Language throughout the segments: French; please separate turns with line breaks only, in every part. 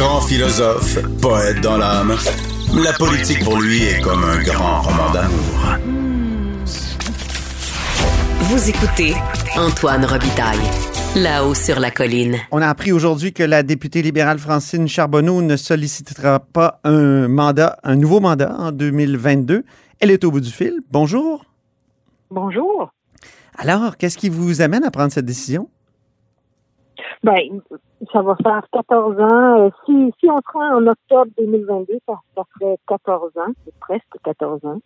Grand philosophe, poète dans l'âme, la politique pour lui est comme un grand roman d'amour.
Vous écoutez Antoine Robitaille, là-haut sur la colline.
On a appris aujourd'hui que la députée libérale Francine Charbonneau ne sollicitera pas un mandat, un nouveau mandat en 2022. Elle est au bout du fil. Bonjour.
Bonjour.
Alors, qu'est-ce qui vous amène à prendre cette décision?
Ben, ça va faire 14 ans. Euh, si, si on se rend en octobre 2022, ça, ça ferait 14 ans, c'est presque 14 ans.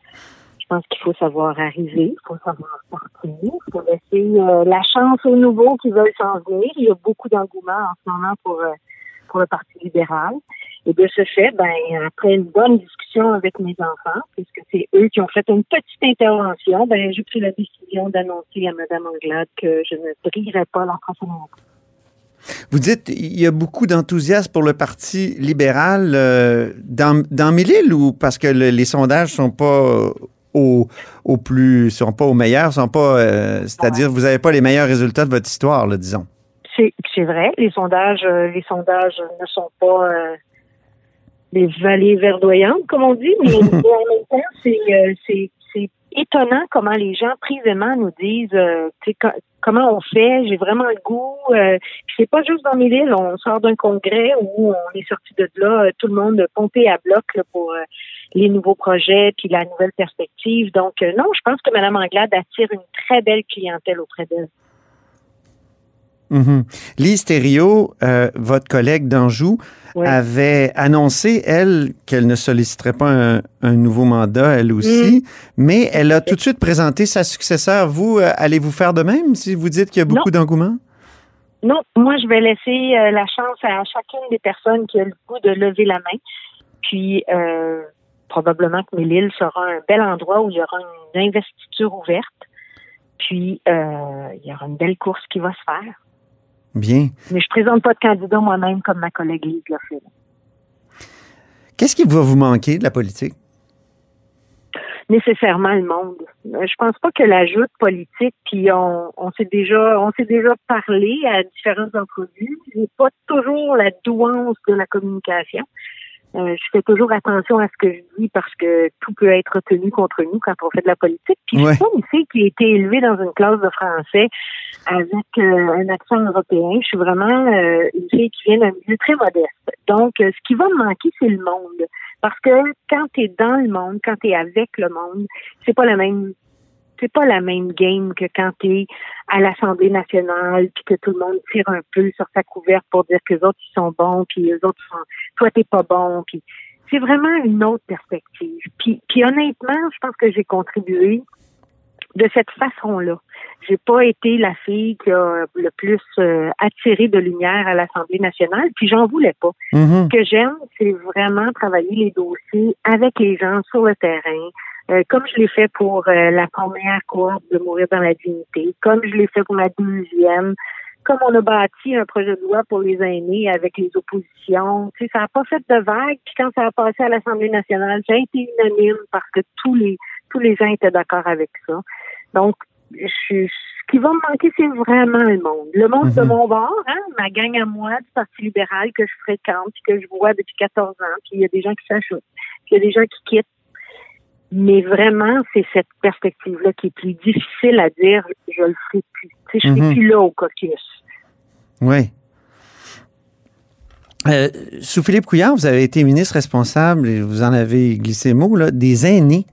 Je pense qu'il faut savoir arriver, il faut savoir partir, il faut laisser euh, la chance aux nouveaux qui veulent s'en venir. Il y a beaucoup d'engouement en ce moment pour, euh, pour le Parti libéral. Et de ce fait, ben, après une bonne discussion avec mes enfants, puisque c'est eux qui ont fait une petite intervention, ben, j'ai pris la décision d'annoncer à Mme Anglade que je ne brillerai pas prochaine
Vous dites il y a beaucoup d'enthousiasme pour le Parti libéral euh, dans, dans Mille-Îles ou parce que le- les sondages sont pas au, au plus sont pas au meilleur, sont pas euh, c'est-à-dire vous avez pas les meilleurs résultats de votre histoire, là, disons?
C'est vrai, les sondages, euh, les sondages ne sont pas euh, des vallées verdoyantes, comme on dit, mais, en même temps, c'est étonnant comment les gens prisément nous disent euh, comment on fait, j'ai vraiment le goût. Euh, c'est pas juste dans mes îles, on sort d'un congrès où on est sorti de là, euh, tout le monde pompé à bloc là, pour euh, les nouveaux projets puis la nouvelle perspective. Donc euh, non, je pense que Mme Anglade attire une très belle clientèle auprès d'elle.
Mhm. Lise Thériault, euh, votre collègue d'Anjou, avait annoncé, elle, qu'elle ne solliciterait pas un, un nouveau mandat, elle aussi, mais elle a tout de suite présenté sa successeur. Vous, euh, allez-vous faire de même si vous dites qu'il y a beaucoup d'engouement?
Non, moi, je vais laisser euh, la chance à chacune des personnes qui a le goût de lever la main. Puis, euh, probablement que Mille-Îles sera un bel endroit où il y aura une investiture ouverte. Puis, euh, il y aura une belle course qui va se faire.
Bien.
Mais je présente pas de candidat moi-même comme ma collègue Lise l'a fait.
Qu'est-ce qui va vous manquer de la politique?
nécessairement le monde. Euh, Je pense pas que la joute politique, puis on, on s'est déjà on s'est déjà parlé à différentes entrevues, j'ai pas toujours la douance de la communication. Euh, je fais toujours attention à ce que je dis parce que tout peut être tenu contre nous quand on fait de la politique. Puis je suis pas une fille qui a été élevée dans une classe de français avec euh, un accent européen. Je suis vraiment euh, une fille qui vient d'un milieu très modeste. Donc, ce qui va me manquer, c'est le monde. Parce que quand tu es dans le monde, quand tu es avec le monde, c'est pas la même c'est pas la même game que quand tu es à l'Assemblée nationale puis que tout le monde tire un peu sur sa couverte pour dire que les autres ils sont bons puis les autres sont toi t'es pas bon puis c'est vraiment une autre perspective. Puis, puis honnêtement, je pense que j'ai contribué de cette façon-là. J'ai pas été la fille qui a le plus euh, attiré de lumière à l'Assemblée nationale, puis j'en voulais pas.
Mhm.
Ce que j'aime, c'est vraiment travailler les dossiers avec les gens sur le terrain, euh, comme je l'ai fait pour euh, la première cohorte de Mourir dans la dignité, comme je l'ai fait pour la deuxième, comme on a bâti un projet de loi pour les aînés avec les oppositions. Tu sais, ça n'a pas fait de vague, puis quand ça a passé à l'Assemblée nationale, a été unanime parce que tous les tous les gens étaient d'accord avec ça. Donc, je, ce qui va me manquer, c'est vraiment le monde. Le monde de
Mhm.
mon bord, hein, ma gang à moi du Parti libéral que je fréquente, puis que je vois depuis 14 ans, puis il y a des gens qui s'ajoutent, puis il y a des gens qui quittent. Mais vraiment, c'est cette perspective-là qui est plus difficile à dire, je le ferai plus. Tu sais, je ne serai
Mhm.
plus là au caucus.
Oui. Euh, sous Philippe Couillard, vous avez été ministre responsable, et vous en avez glissé mot, là, des aînés.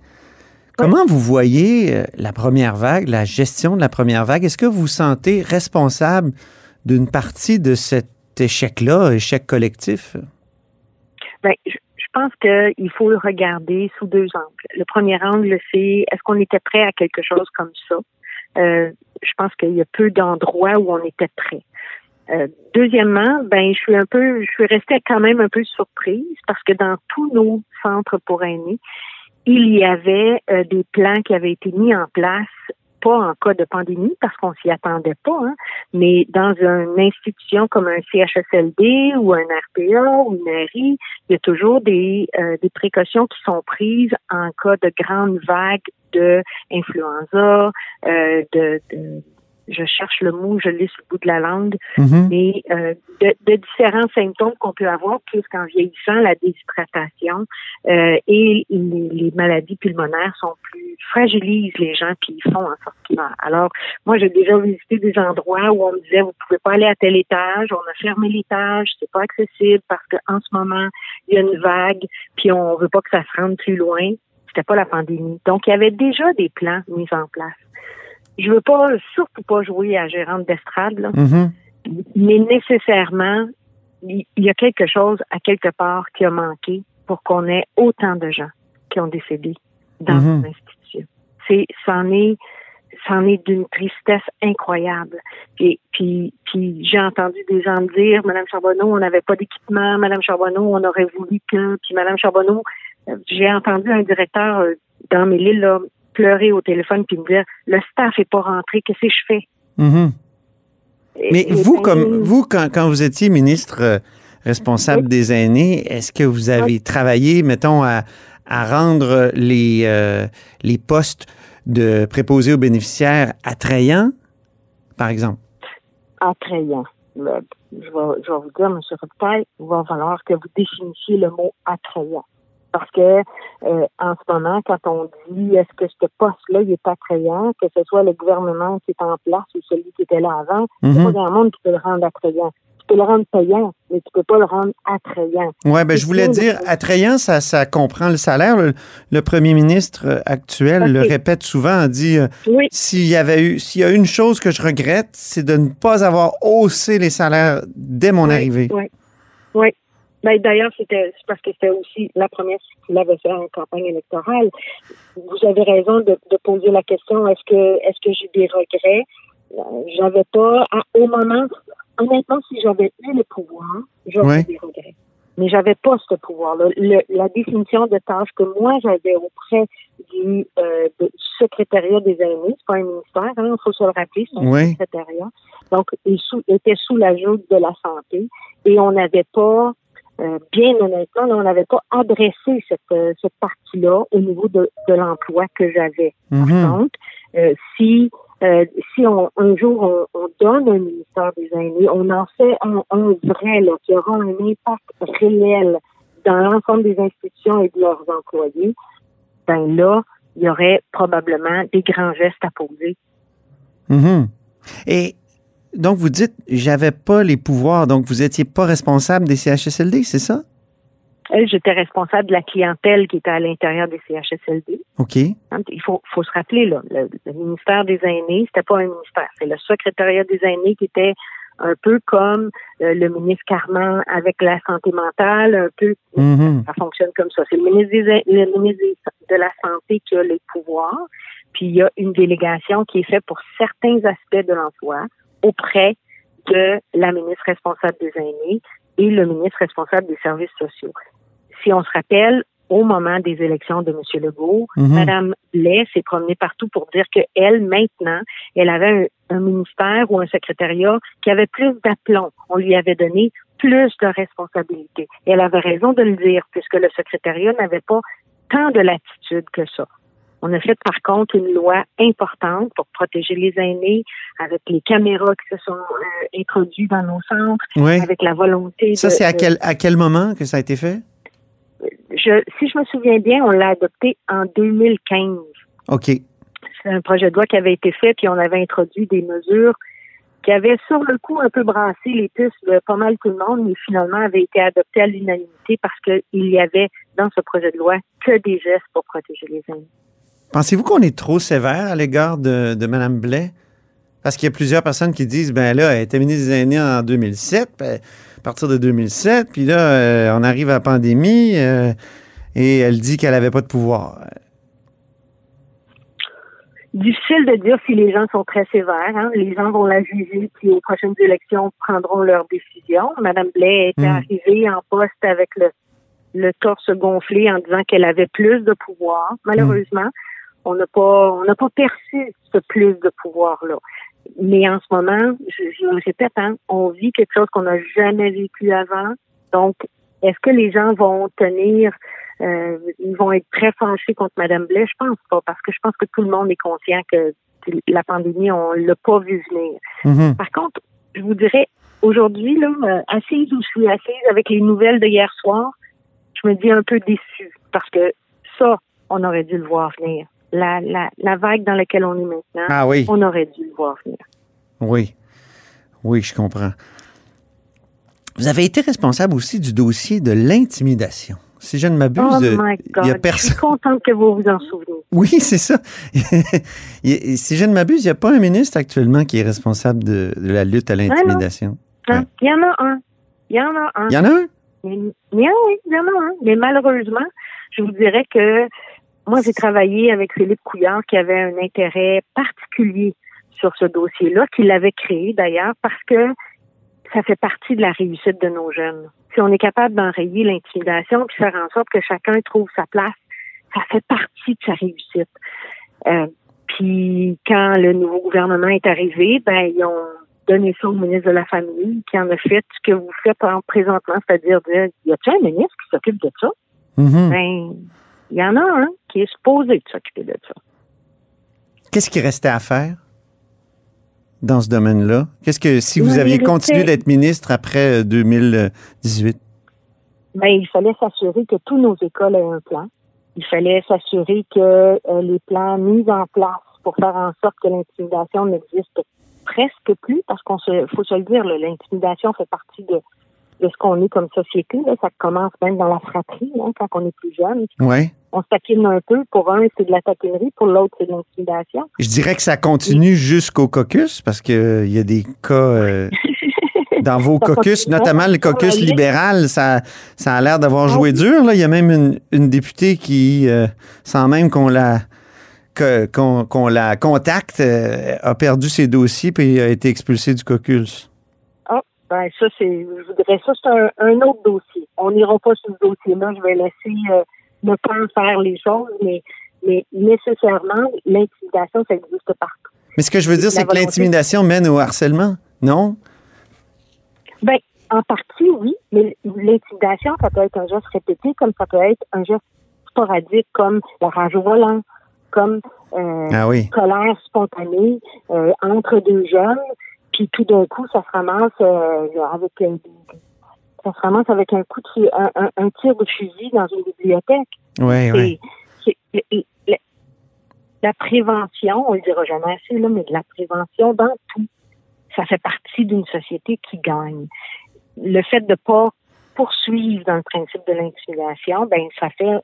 Comment vous voyez euh, la première vague, la gestion de la première vague? Est-ce que vous vous sentez responsable d'une partie de cet échec-là, échec collectif?
Je pense qu'il faut le regarder sous deux angles. Le premier angle, c'est est-ce qu'on était prêt à quelque chose comme ça? Euh, je pense qu'il y a peu d'endroits où on était prêt. Euh, deuxièmement, ben je suis un peu, je suis restée quand même un peu surprise parce que dans tous nos centres pour aînés, il y avait euh, des plans qui avaient été mis en place pas en cas de pandémie parce qu'on s'y attendait pas, hein, mais dans une institution comme un CHSLD ou un RPA ou une RI, il y a toujours des, euh, des précautions qui sont prises en cas de grande vague de influenza, euh, de je cherche le mot, je l'ai sur le bout de la langue,
Mhm.
mais euh, de, de différents symptômes qu'on peut avoir, puisqu'en vieillissant, la déshydratation euh, et les, les maladies pulmonaires sont plus fragilisent les gens puis ils font en sorte qu'ils meurent. Alors, moi, j'ai déjà visité des endroits où on me disait vous pouvez pas aller à tel étage, on a fermé l'étage, c'est pas accessible parce qu'en ce moment, il y a une vague, puis on veut pas que ça se rende plus loin. C'était pas la pandémie. Donc, il y avait déjà des plans mis en place je veux pas surtout pas jouer à gérante d'estrade, là,
Mhm.
mais nécessairement, il y a quelque chose à quelque part qui a manqué pour qu'on ait autant de gens qui ont décédé dans
Mhm.
l'institution. C'est, c'en est, c'en est d'une tristesse incroyable. Puis, puis, puis j'ai entendu des gens me dire, Madame Charbonneau, on n'avait pas d'équipement, Madame Charbonneau, on aurait voulu que, puis Madame Charbonneau, euh, j'ai entendu un directeur euh, dans mes îles là, pleurer au téléphone puis me dire, le staff est pas rentré, qu'est-ce que je fais?
Mhm. Mais
Et-
vous,
et
comme
ben,
vous, quand, quand vous étiez ministre euh, responsable
Oui.
des aînés, est-ce que vous avez travaillé, mettons, à, à rendre les, euh, les postes de préposés aux bénéficiaires attrayants, par exemple?
attrayant. Le- je, vais, je vais vous dire, M. Robitaille, il va falloir que vous définissiez le mot attrayant. Parce que euh, en ce moment, quand on dit est-ce que ce poste-là il est attrayant, que ce soit le gouvernement qui est en place ou celui qui était là avant, il n'y a
Mhm.
pas grand monde qui peut le rendre attrayant. Tu peux le rendre payant, mais tu peux pas le rendre attrayant.
Oui, ben, je voulais dire, attrayant, ça, ça comprend le salaire. Le, le premier ministre euh, actuel le répète souvent, dit euh,
Oui,
s'il y avait eu, s'il y a une chose que je regrette, c'est de ne pas avoir haussé les salaires dès mon
Oui,
arrivée.
Oui. Oui. Ben, D'ailleurs, c'était c'est parce que c'était aussi la première qu'il avait fait en campagne électorale. Vous avez raison de, de poser la question est-ce que est-ce que j'ai des regrets? Euh, J'avais pas à- au moment. Honnêtement, si j'avais eu le pouvoir, j'aurais
Ouais.
des regrets. Mais j'avais pas ce pouvoir-là. Le- la définition de tâches que moi j'avais auprès du, euh, de- du secrétariat des aînés, c'est pas un ministère, hein, il faut se le rappeler, c'est un secrétariat. Donc, il sous, était sous la joute de la santé et on n'avait pas, euh, bien honnêtement, là, on n'avait pas adressé cette, euh, cette partie-là au niveau de, de l'emploi que j'avais. Par contre, euh, si euh, si on, un jour on, on donne un ministère des aînés, on en fait un, un vrai là, qui aura un impact réel dans l'ensemble des institutions et de leurs employés, ben là, il y aurait probablement des grands gestes à poser.
Mhm. Et donc, vous dites, j'avais pas les pouvoirs, donc vous étiez pas responsable des CHSLD, c'est ça?
Elle, j'étais responsable de la clientèle qui était à l'intérieur des CHSLD.
OK.
Hein, Il faut, faut se rappeler, là, le, le ministère des aînés, c'était pas un ministère, c'est le secrétariat des aînés qui était un peu comme euh, le ministre Carman avec la santé mentale, un peu,
Mhm.
ça fonctionne comme ça. C'est le ministre, des, le ministre de la Santé qui a les pouvoirs, puis il y a une délégation qui est faite pour certains aspects de l'emploi auprès de la ministre responsable des aînés et le ministre responsable des services sociaux. Si on se rappelle, au moment des élections de M. Legault,
Mhm.
Madame Blais s'est promenée partout pour dire qu'elle, maintenant, elle avait un, un ministère ou un secrétariat qui avait plus d'aplomb. On lui avait donné plus de responsabilités. Elle avait raison de le dire, puisque le secrétariat n'avait pas tant de latitude que ça. On a fait par contre une loi importante pour protéger les aînés avec les caméras qui se sont euh, introduites dans nos centres,
Oui.
avec la volonté
Ça, c'est à quel, à quel moment que ça a été fait?
je, si je me souviens bien, on l'a adopté en 2015.
OK.
C'est un projet de loi qui avait été fait, puis on avait introduit des mesures qui avait sur le coup un peu brassé les puces de pas mal tout le monde, mais finalement avait été adopté à l'unanimité parce qu'il y avait dans ce projet de loi que des gestes pour protéger les aînés.
Pensez-vous qu'on est trop sévère à l'égard de, de Mme Blais? Parce qu'il y a plusieurs personnes qui disent, ben là, elle était ministre des Aînés en 2007, ben, à partir de 2007, puis là, euh, on arrive à la pandémie euh, et elle dit qu'elle n'avait pas de pouvoir.
Difficile de dire si les gens sont très sévères. Hein. Les gens vont la juger, puis aux prochaines élections prendront leur décision. Madame Blais était
Mm.
arrivée en poste avec le, le torse gonflé en disant qu'elle avait plus de pouvoir. Malheureusement, on n'a pas on n'a pas perçu ce plus de pouvoir-là. Mais en ce moment, je, je répète, hein, on vit quelque chose qu'on n'a jamais vécu avant. Donc, est-ce que les gens vont tenir, euh, ils vont être très fâchés contre Madame Blais? Je pense pas, parce que je pense que tout le monde est conscient que la pandémie, on l'a pas vu venir.
Mhm.
Par contre, je vous dirais, aujourd'hui, là, euh, assise où je suis assise avec les nouvelles de hier soir, je me dis un peu déçue, parce que ça, on aurait dû le voir venir. La, la, la vague dans laquelle on est maintenant,
Ah oui,
on aurait dû le voir venir.
oui. Oui, je comprends. Vous avez été responsable aussi du dossier de l'intimidation. Si je ne m'abuse,
Oh
euh, il y a
God. Je
personne.
suis contente que vous vous en souveniez.
Oui, c'est ça. Il y a- si je ne m'abuse, il n'y a pas un ministre actuellement qui est responsable de, de la lutte à l'intimidation.
Il y en a un. Il y en a un.
Il y en a un?
Mais, mais oui, il y en a un. Mais malheureusement, je vous dirais que moi, j'ai travaillé avec Philippe Couillard qui avait un intérêt particulier sur ce dossier-là, qu'il l'avait créé d'ailleurs, parce que ça fait partie de la réussite de nos jeunes. Si on est capable d'enrayer l'intimidation puis faire en sorte que chacun trouve sa place, ça fait partie de sa réussite. Euh, puis quand le nouveau gouvernement est arrivé, ben ils ont donné ça au ministre de la Famille, qui en a fait ce que vous faites en présentement, c'est-à-dire dire, y a-t-il un ministre qui s'occupe de ça?
Mhm.
Ben, il y en a un qui est supposé de s'occuper de ça.
Qu'est-ce qui restait à faire dans ce domaine-là? Qu'est-ce que, si vous aviez continué d'être ministre après euh, 2018?
Ben, il fallait s'assurer que tous nos écoles aient un plan. Il fallait s'assurer que euh, les plans mis en place pour faire en sorte que l'intimidation n'existe presque plus, parce qu'on se, faut se le dire, l'intimidation fait partie de, de ce qu'on est comme société. Là. Ça commence même dans la fratrie, hein, quand on est plus jeune.
Oui.
On se taquine un peu. Pour un, c'est de la taquinerie. Pour l'autre, c'est de l'intimidation.
Je dirais que ça continue jusqu'au caucus parce qu'il y a des cas euh, dans vos
Ça
caucus, notamment le caucus libéral, ça, ça a l'air d'avoir
Ah
joué dur. Là. Il y a même une, une députée qui, euh, sans même qu'on la qu'on la contacte, euh, a perdu ses dossiers puis a été expulsée du caucus.
Ben ça, c'est, je voudrais ça, c'est un, un autre dossier. On n'ira pas sur ce dossier-là. Je vais laisser euh, le temps faire les choses, mais, mais nécessairement, l'intimidation, ça existe partout.
Mais ce que je veux dire, c'est que l'intimidation mène au harcèlement, non?
Ben, en partie, oui, mais l'intimidation, ça peut être un geste répété, comme ça peut être un geste sporadique, comme la rage au volant, comme euh,
Ah oui.
colère spontanée euh, entre deux jeunes, puis tout d'un coup, ça se ramasse euh, avec un, ça se ramasse avec un coup de un, un- un tir de fusil dans une bibliothèque.
Oui, oui.
La prévention, on le dira jamais assez, là, mais de la prévention dans tout, ça fait partie d'une société qui gagne. Le fait de pas poursuivre dans le principe de l'intimidation, ben ça fait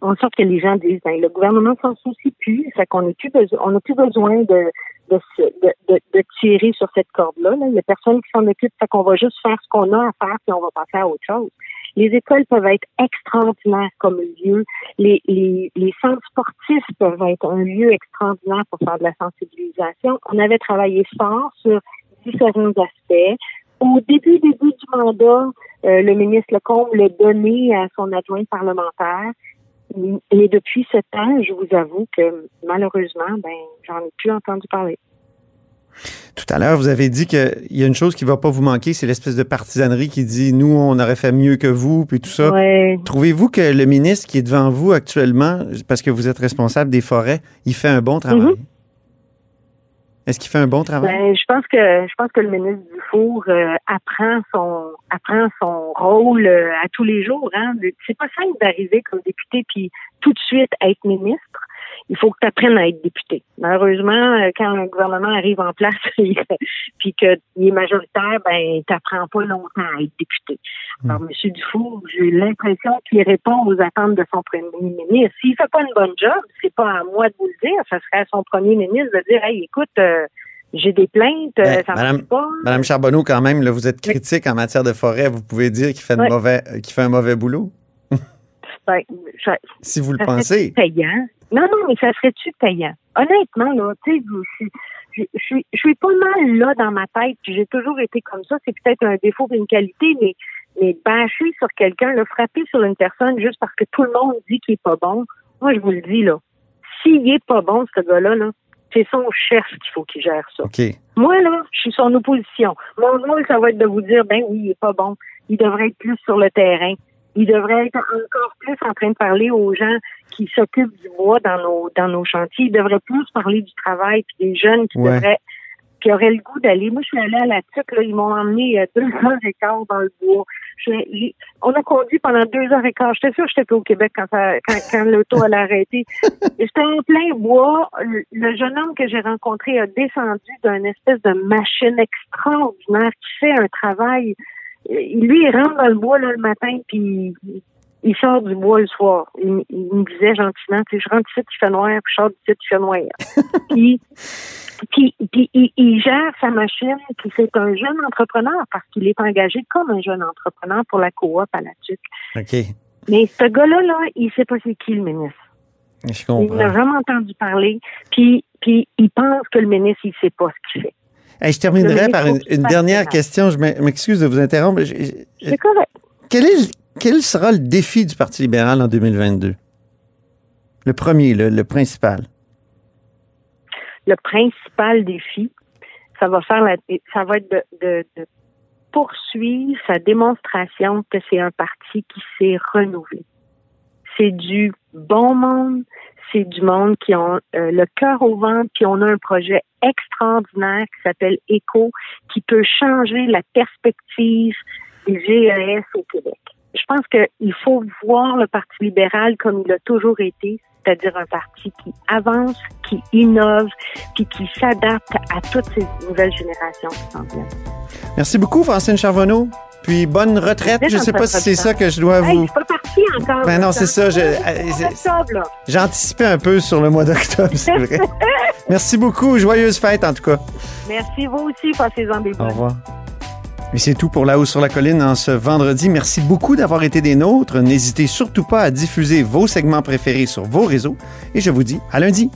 en sorte que les gens disent ben, le gouvernement s'en soucie plus, ça qu'on n'a plus besoin on n'a plus besoin de de, tirer sur cette corde-là. Là. Il n'y a personne qui s'en occupe, fait qu'on va juste faire ce qu'on a à faire puis on va passer à autre chose. Les écoles peuvent être extraordinaires comme lieu. Les centres sportifs peuvent être un lieu extraordinaire pour faire de la sensibilisation. On avait travaillé fort sur différents aspects. Au début, début du mandat, euh, le ministre Lecombe l'a donné à son adjoint parlementaire. Et depuis ce temps, je vous avoue que malheureusement, ben, j'en ai plus entendu parler.
Tout à l'heure, vous avez dit qu'il y a une chose qui va pas vous manquer, c'est l'espèce de partisanerie qui dit nous, on aurait fait mieux que vous, puis tout ça.
Ouais.
Trouvez-vous que le ministre qui est devant vous actuellement, parce que vous êtes responsable des forêts, il fait un bon travail?
Mhm.
Est-ce qu'il fait un bon travail?
Ben, je pense que je pense que le ministre Dufour euh, apprend son apprend son rôle euh, à tous les jours. Hein. C'est pas simple d'arriver comme député puis tout de suite être ministre. Il faut que tu apprennes à être député. Malheureusement, euh, quand un gouvernement arrive en place puis qu'il est majoritaire, ben t'apprends pas longtemps à être député. Alors, M. Dufour, j'ai l'impression qu'il répond aux attentes de son premier ministre. S'il fait pas une bonne job, c'est pas à moi de vous le dire, ça serait à son premier ministre de dire Hey, écoute, euh, j'ai des plaintes, euh,
Ben,
ça
Madame-
pas.
Madame Charbonneau, quand même, là, vous êtes critique en matière de forêt. Vous pouvez dire qu'il fait,
Ouais.
mauvais, qu'il fait un mauvais boulot, Si vous le pensez.
payant? Non, non, mais ça serait-tu payant? Honnêtement, là, tu sais, je, je, je, suis- je suis pas mal là dans ma tête, puis j'ai toujours été comme ça. C'est peut-être un défaut et une qualité, mais, mais bâcher sur quelqu'un, le frapper sur une personne juste parce que tout le monde dit qu'il est pas bon, moi, je vous le dis, là, s'il est pas bon, ce gars-là, là, c'est son chef qu'il faut qu'il gère ça. Moi, là, je suis son opposition. Mon rôle, ça va être de vous dire, ben oui, il est pas bon. Il devrait être plus sur le terrain. Il devrait être encore plus en train de parler aux gens qui s'occupent du bois dans nos dans nos chantiers. Il devrait plus parler du travail puis des jeunes qui
Ouais.
devraient qui auraient le goût d'aller. Moi, je suis allée à la TUC, là, ils m'ont emmené euh, deux heures et quart dans le bois. Je- on a conduit pendant deux heures et quart. J'étais sûre que j'étais au Québec quand, ça, quand, quand l'auto allait arrêter. J'étais en plein bois. Le, le jeune homme que j'ai rencontré a descendu d'une espèce de machine extraordinaire qui fait un travail. Lui, il rentre dans le bois là, le matin, puis il- sort du bois le soir. Il, il me disait gentiment, tu sais, je rentre ici, il fait noir, puis je sors d'ici, il fait noir. puis, puis, puis il, il gère sa machine, puis c'est un jeune entrepreneur parce qu'il est engagé comme un jeune entrepreneur pour la coop à la TUC.
OK.
Mais ce gars-là, là, il sait pas c'est qui le ministre.
Je
Il n'a
comprends.
vraiment entendu parler, puis, puis il pense que le ministre, il sait pas ce qu'il fait.
Hey, je terminerai par une, dernière question. Je m'e- m'excuse de vous interrompre.
C'est correct.
Quel, est, le- quel sera le défi du Parti libéral en 2022? Le premier, le, le principal.
le principal défi, ça va faire la, ça va être de, de- de poursuivre sa démonstration que c'est un parti qui s'est renouvelé. C'est du bon monde, c'est du monde qui ont euh, le cœur au ventre, puis on a un projet extraordinaire qui s'appelle ECO, qui peut changer la perspective des GES au Québec. Je pense qu'il faut voir le Parti libéral comme il a toujours été, c'est-à-dire un parti qui avance, qui innove, puis qui s'adapte à toutes ces nouvelles générations qui s'en viennent.
Merci beaucoup, Francine Charbonneau. Puis bonne retraite. Je ne sais pas si c'est ça que je dois
Hey,
vous.
je suis pas parti encore.
Ben non, c'est ça, euh. J'ai anticipé un peu sur le mois d'octobre, c'est vrai. Merci beaucoup. Joyeuse fête, en tout cas.
Merci, vous aussi, passez-en des
Au revoir. Et c'est tout pour La Haut sur la Colline en ce vendredi. Merci beaucoup d'avoir été des nôtres. N'hésitez surtout pas à diffuser vos segments préférés sur vos réseaux. Et je vous dis à lundi.